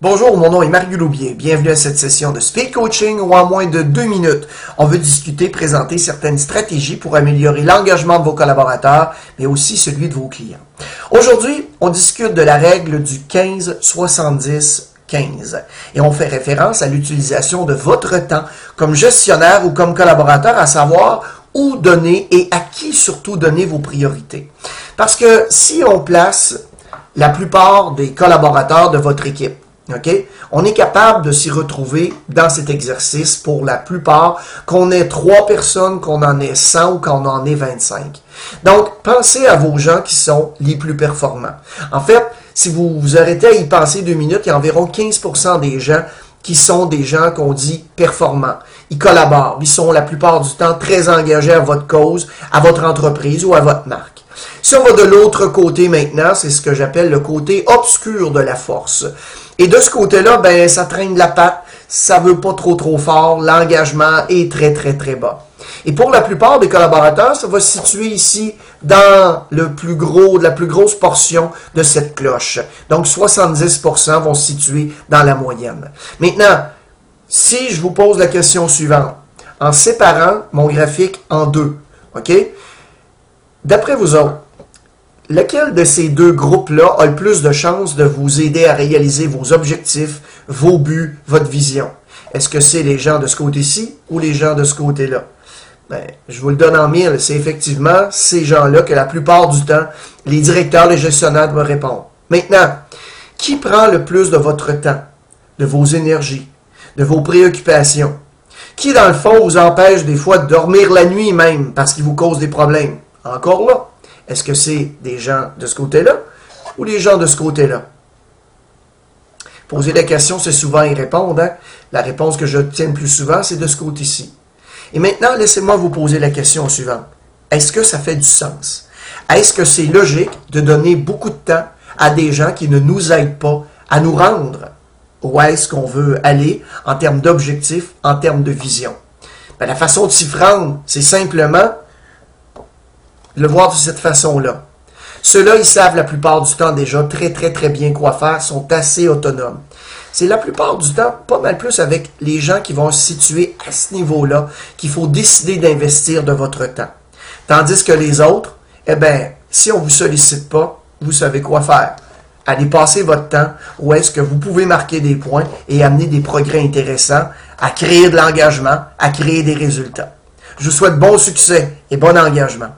Bonjour, mon nom est Mario Loubier. Bienvenue à cette session de Speed Coaching où en moins de deux minutes, on veut discuter, présenter certaines stratégies pour améliorer l'engagement de vos collaborateurs, mais aussi celui de vos clients. Aujourd'hui, on discute de la règle du 15-70 15. Et on fait référence à l'utilisation de votre temps comme gestionnaire ou comme collaborateur, à savoir où donner et à qui surtout donner vos priorités. Parce que si on place la plupart des collaborateurs de votre équipe On est capable de s'y retrouver dans cet exercice pour la plupart, qu'on ait trois personnes, qu'on en ait 100 ou qu'on en ait 25. Donc, pensez à vos gens qui sont les plus performants. En fait, si vous vous arrêtez à y penser deux minutes, il y a environ 15% des gens qui sont des gens qu'on dit performants. Ils collaborent. Ils sont la plupart du temps très engagés à votre cause, à votre entreprise ou à votre marque. Si on va de l'autre côté maintenant, c'est ce que j'appelle le côté obscur de la force. Et de ce côté-là, ben, ça traîne la patte, ça veut pas trop trop fort, l'engagement est très très très bas. Et pour la plupart des collaborateurs, ça va se situer ici dans le plus gros, la plus grosse portion de cette cloche. Donc 70% vont se situer dans la moyenne. Maintenant, si je vous pose la question suivante, en séparant mon graphique en deux, OK? D'après vous autres, Lequel de ces deux groupes-là a le plus de chances de vous aider à réaliser vos objectifs, vos buts, votre vision? Est-ce que c'est les gens de ce côté-ci ou les gens de ce côté-là? Ben, je vous le donne en mille, c'est effectivement ces gens-là que la plupart du temps, les directeurs, les gestionnaires doivent répondre. Maintenant, qui prend le plus de votre temps, de vos énergies, de vos préoccupations? Qui, dans le fond, vous empêche des fois de dormir la nuit même parce qu'il vous cause des problèmes? Encore là, est-ce que c'est des gens de ce côté-là ou les gens de ce côté-là? Poser la question, c'est souvent y répondre. Hein? La réponse que je tiens le plus souvent, c'est de ce côté-ci. Et maintenant, laissez-moi vous poser la question suivante. Est-ce que ça fait du sens? Est-ce que c'est logique de donner beaucoup de temps à des gens qui ne nous aident pas à nous rendre où est-ce qu'on veut aller en termes d'objectifs, en termes de vision? Ben, la façon de s'y rendre, c'est simplement le voir de cette façon-là. Ceux-là, ils savent la plupart du temps déjà très, très, très bien quoi faire, sont assez autonomes. C'est la plupart du temps pas mal plus avec les gens qui vont se situer à ce niveau-là qu'il faut décider d'investir de votre temps. Tandis que les autres, eh bien, si on ne vous sollicite pas, vous savez quoi faire. Allez passer votre temps où est-ce que vous pouvez marquer des points et amener des progrès intéressants, à créer de l'engagement, à créer des résultats. Je vous souhaite bon succès et bon engagement.